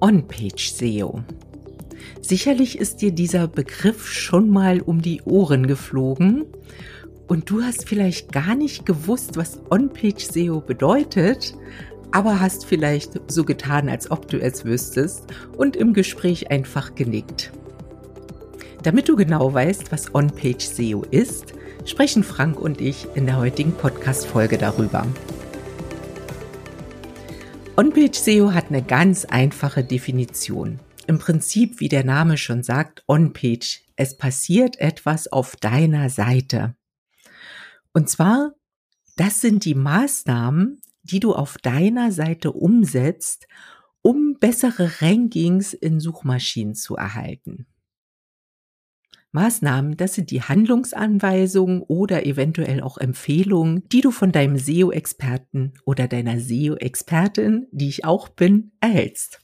On-Page-SEO. Sicherlich ist dir dieser Begriff schon mal um die Ohren geflogen und du hast vielleicht gar nicht gewusst, was On-Page-SEO bedeutet, aber hast vielleicht so getan, als ob du es wüsstest und im Gespräch einfach genickt. Damit du genau weißt, was On-Page-SEO ist, sprechen Frank und ich in der heutigen Podcast-Folge darüber. On-Page SEO hat eine ganz einfache Definition. Im Prinzip, wie der Name schon sagt, On-Page. Es passiert etwas auf deiner Seite. Und zwar, das sind die Maßnahmen, die du auf deiner Seite umsetzt, um bessere Rankings in Suchmaschinen zu erhalten. Maßnahmen, das sind die Handlungsanweisungen oder eventuell auch Empfehlungen, die du von deinem SEO-Experten oder deiner SEO-Expertin, die ich auch bin, erhältst.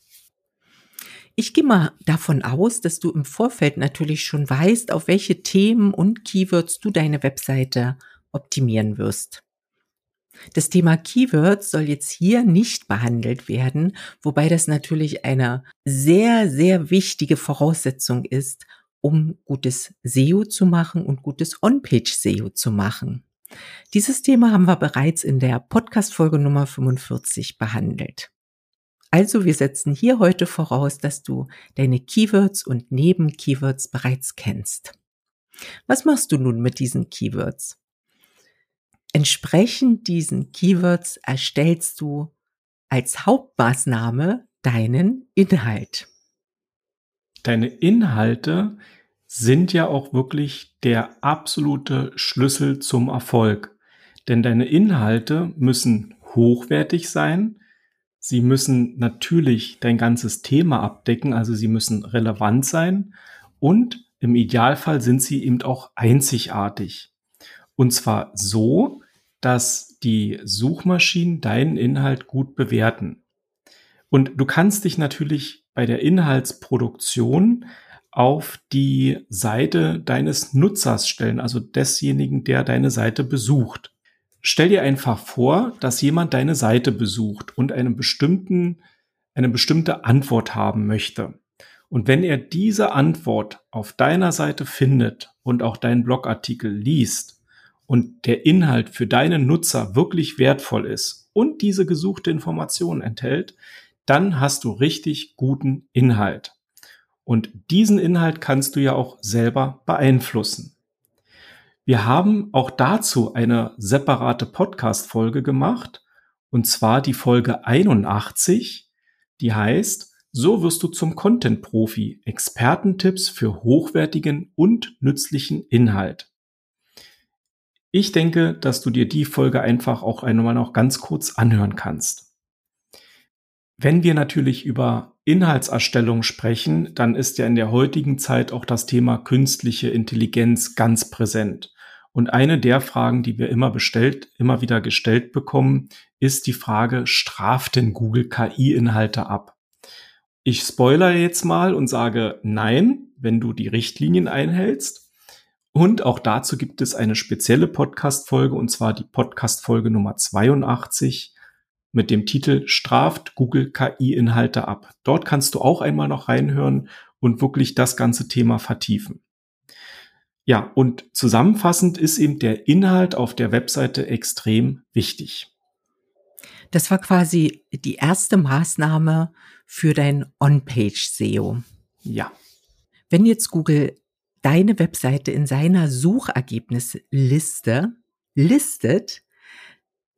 Ich gehe mal davon aus, dass du im Vorfeld natürlich schon weißt, auf welche Themen und Keywords du deine Webseite optimieren wirst. Das Thema Keywords soll jetzt hier nicht behandelt werden, wobei das natürlich eine sehr, sehr wichtige Voraussetzung ist, um gutes SEO zu machen und gutes On-Page-SEO zu machen. Dieses Thema haben wir bereits in der Podcast-Folge Nummer 45 behandelt. Also wir setzen hier heute voraus, dass du deine Keywords und Neben-Keywords bereits kennst. Was machst du nun mit diesen Keywords? Entsprechend diesen Keywords erstellst du als Hauptmaßnahme deinen Inhalt. Deine Inhalte sind ja auch wirklich der absolute Schlüssel zum Erfolg. Denn deine Inhalte müssen hochwertig sein. Sie müssen natürlich dein ganzes Thema abdecken, also sie müssen relevant sein. Und im Idealfall sind sie eben auch einzigartig. Und zwar so, dass die Suchmaschinen deinen Inhalt gut bewerten. Und du kannst dich natürlich bei der Inhaltsproduktion auf die Seite deines Nutzers stellen, also desjenigen, der deine Seite besucht. Stell dir einfach vor, dass jemand deine Seite besucht und einen bestimmten, eine bestimmte Antwort haben möchte. Und wenn er diese Antwort auf deiner Seite findet und auch deinen Blogartikel liest und der Inhalt für deinen Nutzer wirklich wertvoll ist und diese gesuchte Information enthält, dann hast du richtig guten Inhalt. Und diesen Inhalt kannst du ja auch selber beeinflussen. Wir haben auch dazu eine separate Podcast-Folge gemacht, und zwar die Folge 81, die heißt, so wirst du zum Content-Profi, Expertentipps für hochwertigen und nützlichen Inhalt. Ich denke, dass du dir die Folge einfach auch einmal noch ganz kurz anhören kannst. Wenn wir natürlich über Inhaltserstellung sprechen, dann ist ja in der heutigen Zeit auch das Thema künstliche Intelligenz ganz präsent. Und eine der Fragen, die wir immer bestellt, immer wieder gestellt bekommen, ist die Frage, straft denn Google KI-Inhalte ab? Ich spoiler jetzt mal und sage nein, wenn du die Richtlinien einhältst. Und auch dazu gibt es eine spezielle Podcast-Folge, und zwar die Podcast-Folge Nummer 82 mit dem Titel Straft Google KI-Inhalte ab. Dort kannst du auch einmal noch reinhören und wirklich das ganze Thema vertiefen. Ja, und zusammenfassend ist eben der Inhalt auf der Webseite extrem wichtig. Das war quasi die erste Maßnahme für dein On-Page-SEO. Ja. Wenn jetzt Google deine Webseite in seiner Suchergebnisliste listet,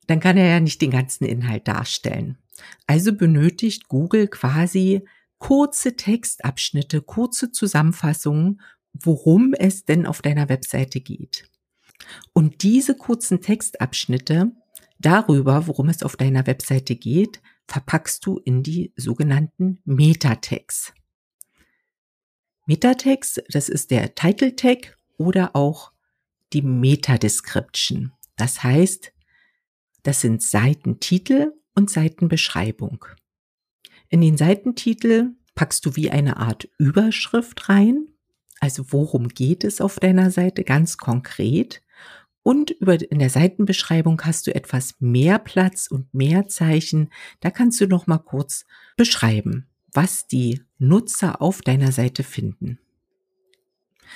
dann kann er ja nicht den ganzen Inhalt darstellen. Also benötigt Google quasi kurze Textabschnitte, kurze Zusammenfassungen, worum es denn auf deiner Webseite geht. Und diese kurzen Textabschnitte darüber, worum es auf deiner Webseite geht, verpackst du in die sogenannten Metatext. Metatext, das ist der Title Tag oder auch die Meta Description. Das heißt, das sind Seitentitel und Seitenbeschreibung. In den Seitentitel packst du wie eine Art Überschrift rein, also worum geht es auf deiner Seite ganz konkret. Und über, in der Seitenbeschreibung hast du etwas mehr Platz und mehr Zeichen. Da kannst du noch mal kurz beschreiben. was die Nutzer auf deiner Seite finden.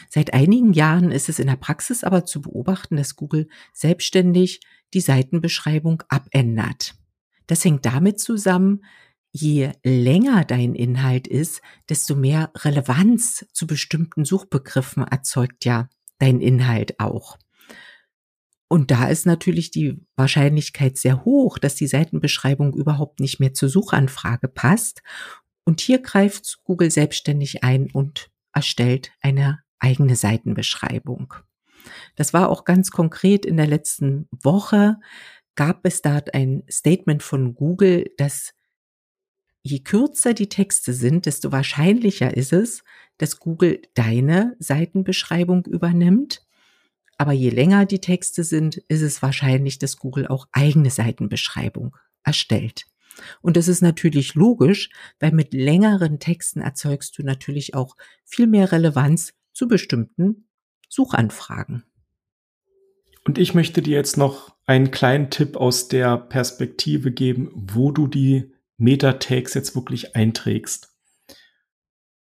Seit einigen Jahren ist es in der Praxis aber zu beobachten, dass Google selbstständig die Seitenbeschreibung abändert. Das hängt damit zusammen, je länger dein Inhalt ist, desto mehr Relevanz zu bestimmten Suchbegriffen erzeugt ja dein Inhalt auch. Und da ist natürlich die Wahrscheinlichkeit sehr hoch, dass die Seitenbeschreibung überhaupt nicht mehr zur Suchanfrage passt. Und hier greift Google selbstständig ein und erstellt eine eigene Seitenbeschreibung. Das war auch ganz konkret in der letzten Woche gab es da ein Statement von Google, dass je kürzer die Texte sind, desto wahrscheinlicher ist es, dass Google deine Seitenbeschreibung übernimmt. Aber je länger die Texte sind, ist es wahrscheinlich, dass Google auch eigene Seitenbeschreibung erstellt. Und das ist natürlich logisch, weil mit längeren Texten erzeugst du natürlich auch viel mehr Relevanz zu bestimmten Suchanfragen. Und ich möchte dir jetzt noch einen kleinen Tipp aus der Perspektive geben, wo du die Meta-Tags jetzt wirklich einträgst.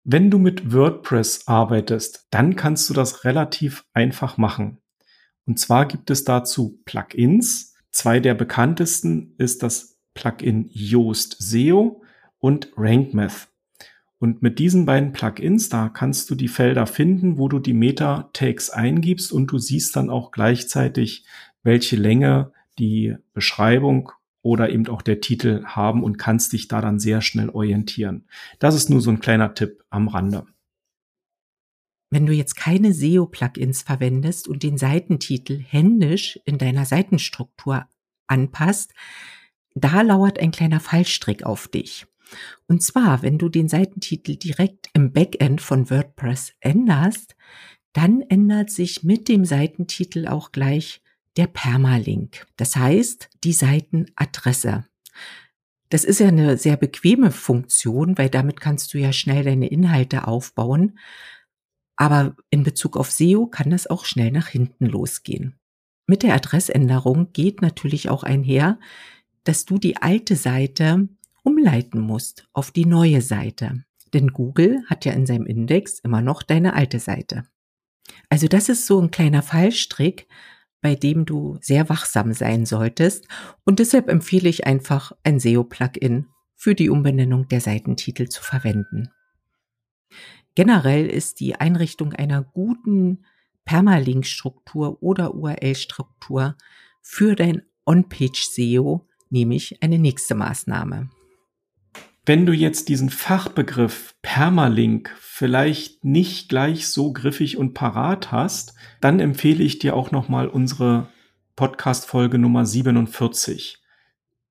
Wenn du mit WordPress arbeitest, dann kannst du das relativ einfach machen. Und zwar gibt es dazu Plugins. Zwei der bekanntesten ist das Plugin Yoast SEO und RankMath. Und mit diesen beiden Plugins, da kannst du die Felder finden, wo du die Meta-Tags eingibst und du siehst dann auch gleichzeitig, welche Länge die Beschreibung oder eben auch der Titel haben und kannst dich da dann sehr schnell orientieren. Das ist nur so ein kleiner Tipp am Rande. Wenn du jetzt keine SEO-Plugins verwendest und den Seitentitel händisch in deiner Seitenstruktur anpasst, da lauert ein kleiner Fallstrick auf dich. Und zwar, wenn du den Seitentitel direkt im Backend von WordPress änderst, dann ändert sich mit dem Seitentitel auch gleich der Permalink. Das heißt, die Seitenadresse. Das ist ja eine sehr bequeme Funktion, weil damit kannst du ja schnell deine Inhalte aufbauen. Aber in Bezug auf SEO kann das auch schnell nach hinten losgehen. Mit der Adressänderung geht natürlich auch einher, dass du die alte Seite umleiten musst auf die neue Seite. Denn Google hat ja in seinem Index immer noch deine alte Seite. Also das ist so ein kleiner Fallstrick, bei dem du sehr wachsam sein solltest. Und deshalb empfehle ich einfach ein SEO-Plugin für die Umbenennung der Seitentitel zu verwenden. Generell ist die Einrichtung einer guten Permalink-Struktur oder URL-Struktur für dein On-Page-SEO nämlich eine nächste Maßnahme. Wenn du jetzt diesen Fachbegriff Permalink vielleicht nicht gleich so griffig und parat hast, dann empfehle ich dir auch nochmal unsere Podcast-Folge Nummer 47.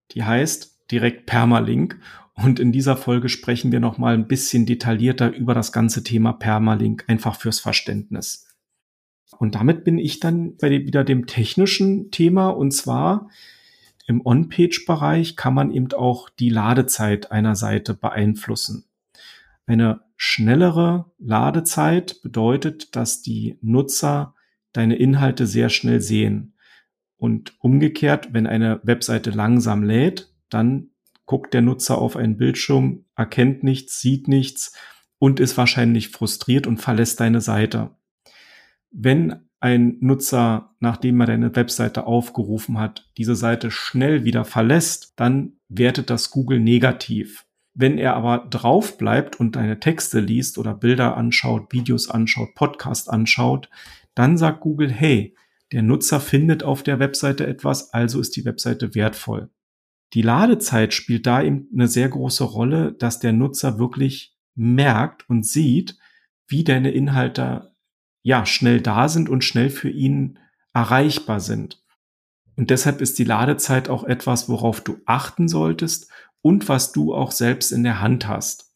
Die heißt direkt Permalink. Und in dieser Folge sprechen wir nochmal ein bisschen detaillierter über das ganze Thema Permalink, einfach fürs Verständnis. Und damit bin ich dann bei wieder dem technischen Thema und zwar, im On-Page-Bereich kann man eben auch die Ladezeit einer Seite beeinflussen. Eine schnellere Ladezeit bedeutet, dass die Nutzer deine Inhalte sehr schnell sehen. Und umgekehrt, wenn eine Webseite langsam lädt, dann guckt der Nutzer auf einen Bildschirm, erkennt nichts, sieht nichts und ist wahrscheinlich frustriert und verlässt deine Seite. Wenn ein Nutzer, nachdem er deine Webseite aufgerufen hat, diese Seite schnell wieder verlässt, dann wertet das Google negativ. Wenn er aber drauf bleibt und deine Texte liest oder Bilder anschaut, Videos anschaut, Podcast anschaut, dann sagt Google, hey, der Nutzer findet auf der Webseite etwas, also ist die Webseite wertvoll. Die Ladezeit spielt da eben eine sehr große Rolle, dass der Nutzer wirklich merkt und sieht, wie deine Inhalte ja, schnell da sind und schnell für ihn erreichbar sind. Und deshalb ist die Ladezeit auch etwas, worauf du achten solltest und was du auch selbst in der Hand hast.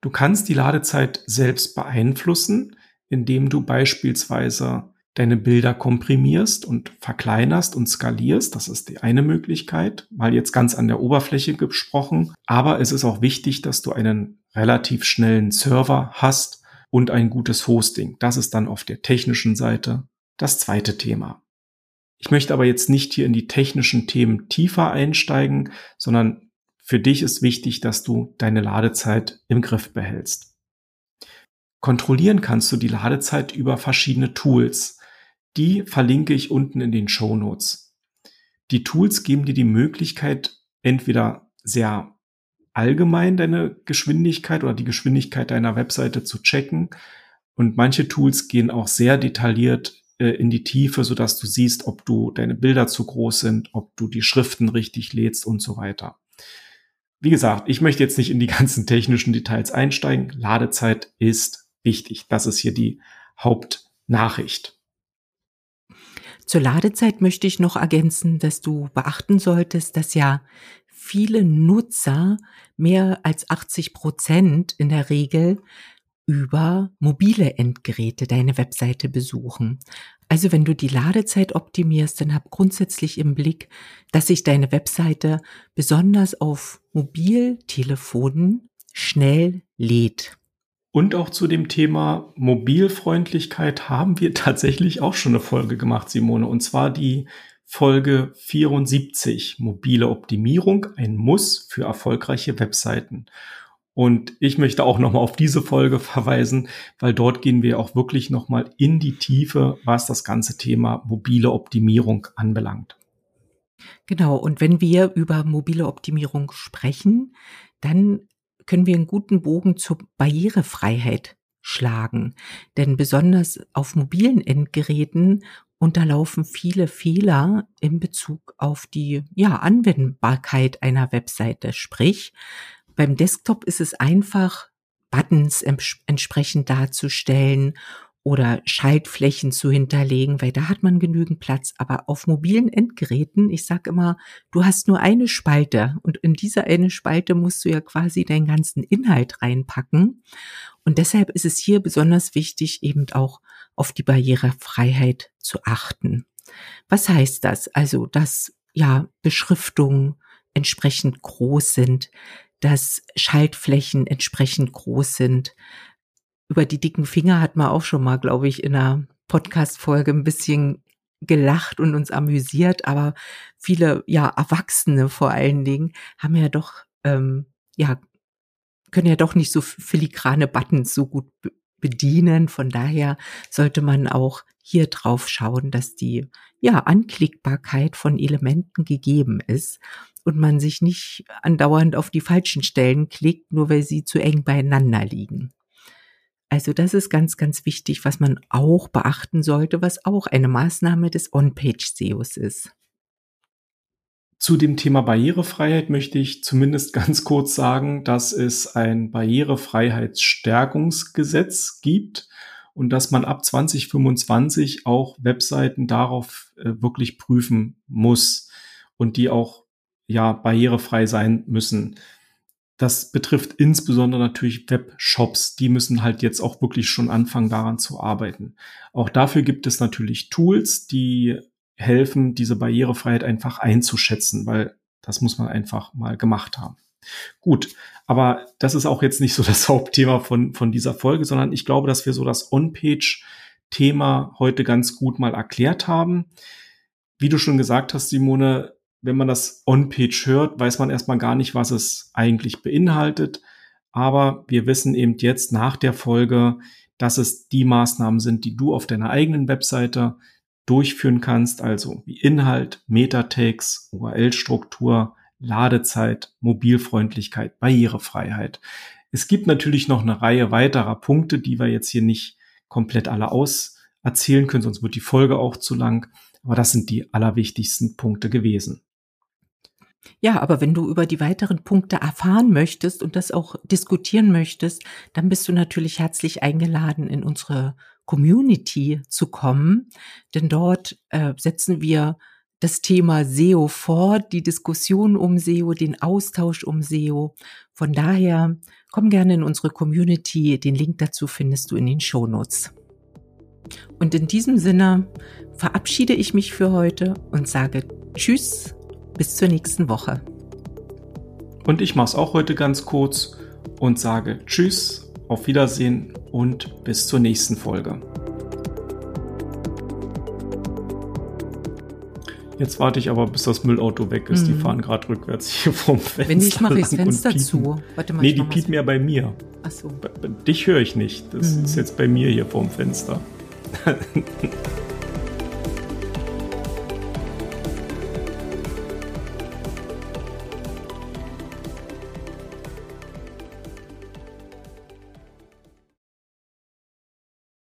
Du kannst die Ladezeit selbst beeinflussen, indem du beispielsweise deine Bilder komprimierst und verkleinerst und skalierst. Das ist die eine Möglichkeit, mal jetzt ganz an der Oberfläche gesprochen. Aber es ist auch wichtig, dass du einen relativ schnellen Server hast, und ein gutes Hosting. Das ist dann auf der technischen Seite das zweite Thema. Ich möchte aber jetzt nicht hier in die technischen Themen tiefer einsteigen, sondern für dich ist wichtig, dass du deine Ladezeit im Griff behältst. Kontrollieren kannst du die Ladezeit über verschiedene Tools. Die verlinke ich unten in den Show Notes. Die Tools geben dir die Möglichkeit, entweder sehr allgemein deine Geschwindigkeit oder die Geschwindigkeit deiner Webseite zu checken. Und manche Tools gehen auch sehr detailliert äh, in die Tiefe, so dass du siehst, ob du deine Bilder zu groß sind, ob du die Schriften richtig lädst und so weiter. Wie gesagt, ich möchte jetzt nicht in die ganzen technischen Details einsteigen. Ladezeit ist wichtig. Das ist hier die Hauptnachricht. Zur Ladezeit möchte ich noch ergänzen, dass du beachten solltest, dass ja viele Nutzer mehr als 80 Prozent in der Regel über mobile Endgeräte deine Webseite besuchen. Also wenn du die Ladezeit optimierst, dann hab grundsätzlich im Blick, dass sich deine Webseite besonders auf Mobiltelefonen schnell lädt. Und auch zu dem Thema Mobilfreundlichkeit haben wir tatsächlich auch schon eine Folge gemacht, Simone. Und zwar die Folge 74, mobile Optimierung, ein Muss für erfolgreiche Webseiten. Und ich möchte auch nochmal auf diese Folge verweisen, weil dort gehen wir auch wirklich nochmal in die Tiefe, was das ganze Thema mobile Optimierung anbelangt. Genau, und wenn wir über mobile Optimierung sprechen, dann können wir einen guten Bogen zur Barrierefreiheit schlagen. Denn besonders auf mobilen Endgeräten unterlaufen viele Fehler in Bezug auf die ja, Anwendbarkeit einer Webseite. Sprich, beim Desktop ist es einfach, Buttons entsprechend darzustellen oder Schaltflächen zu hinterlegen, weil da hat man genügend Platz. Aber auf mobilen Endgeräten, ich sag immer, du hast nur eine Spalte und in dieser eine Spalte musst du ja quasi deinen ganzen Inhalt reinpacken. Und deshalb ist es hier besonders wichtig, eben auch auf die Barrierefreiheit zu achten. Was heißt das? Also, dass ja Beschriftungen entsprechend groß sind, dass Schaltflächen entsprechend groß sind, über die dicken Finger hat man auch schon mal, glaube ich, in einer Podcast-Folge ein bisschen gelacht und uns amüsiert, aber viele, ja, Erwachsene vor allen Dingen haben ja doch, ähm, ja, können ja doch nicht so filigrane Buttons so gut bedienen. Von daher sollte man auch hier drauf schauen, dass die, ja, Anklickbarkeit von Elementen gegeben ist und man sich nicht andauernd auf die falschen Stellen klickt, nur weil sie zu eng beieinander liegen. Also das ist ganz, ganz wichtig, was man auch beachten sollte, was auch eine Maßnahme des On-Page-SEOs ist. Zu dem Thema Barrierefreiheit möchte ich zumindest ganz kurz sagen, dass es ein Barrierefreiheitsstärkungsgesetz gibt und dass man ab 2025 auch Webseiten darauf äh, wirklich prüfen muss und die auch ja barrierefrei sein müssen. Das betrifft insbesondere natürlich Webshops. Die müssen halt jetzt auch wirklich schon anfangen, daran zu arbeiten. Auch dafür gibt es natürlich Tools, die helfen, diese Barrierefreiheit einfach einzuschätzen, weil das muss man einfach mal gemacht haben. Gut, aber das ist auch jetzt nicht so das Hauptthema von, von dieser Folge, sondern ich glaube, dass wir so das On-Page-Thema heute ganz gut mal erklärt haben. Wie du schon gesagt hast, Simone, wenn man das On-Page hört, weiß man erstmal gar nicht, was es eigentlich beinhaltet. Aber wir wissen eben jetzt nach der Folge, dass es die Maßnahmen sind, die du auf deiner eigenen Webseite durchführen kannst, also wie Inhalt, Metatext, URL-Struktur, Ladezeit, Mobilfreundlichkeit, Barrierefreiheit. Es gibt natürlich noch eine Reihe weiterer Punkte, die wir jetzt hier nicht komplett alle auserzählen können, sonst wird die Folge auch zu lang. Aber das sind die allerwichtigsten Punkte gewesen. Ja, aber wenn du über die weiteren Punkte erfahren möchtest und das auch diskutieren möchtest, dann bist du natürlich herzlich eingeladen, in unsere Community zu kommen, denn dort äh, setzen wir das Thema SEO fort, die Diskussion um SEO, den Austausch um SEO. Von daher komm gerne in unsere Community. Den Link dazu findest du in den Shownotes. Und in diesem Sinne verabschiede ich mich für heute und sage Tschüss bis zur nächsten Woche. Und ich mache es auch heute ganz kurz und sage Tschüss, auf Wiedersehen und bis zur nächsten Folge. Jetzt warte ich aber, bis das Müllauto weg ist. Die Mhm. fahren gerade rückwärts hier vom Fenster. Wenn nicht, mache ich das Fenster zu. Warte mal, Nee, die piepen ja bei mir. Ach so. Bei- bei- Dich höre ich nicht. Das Mhm. ist jetzt bei mir hier vorm Fenster.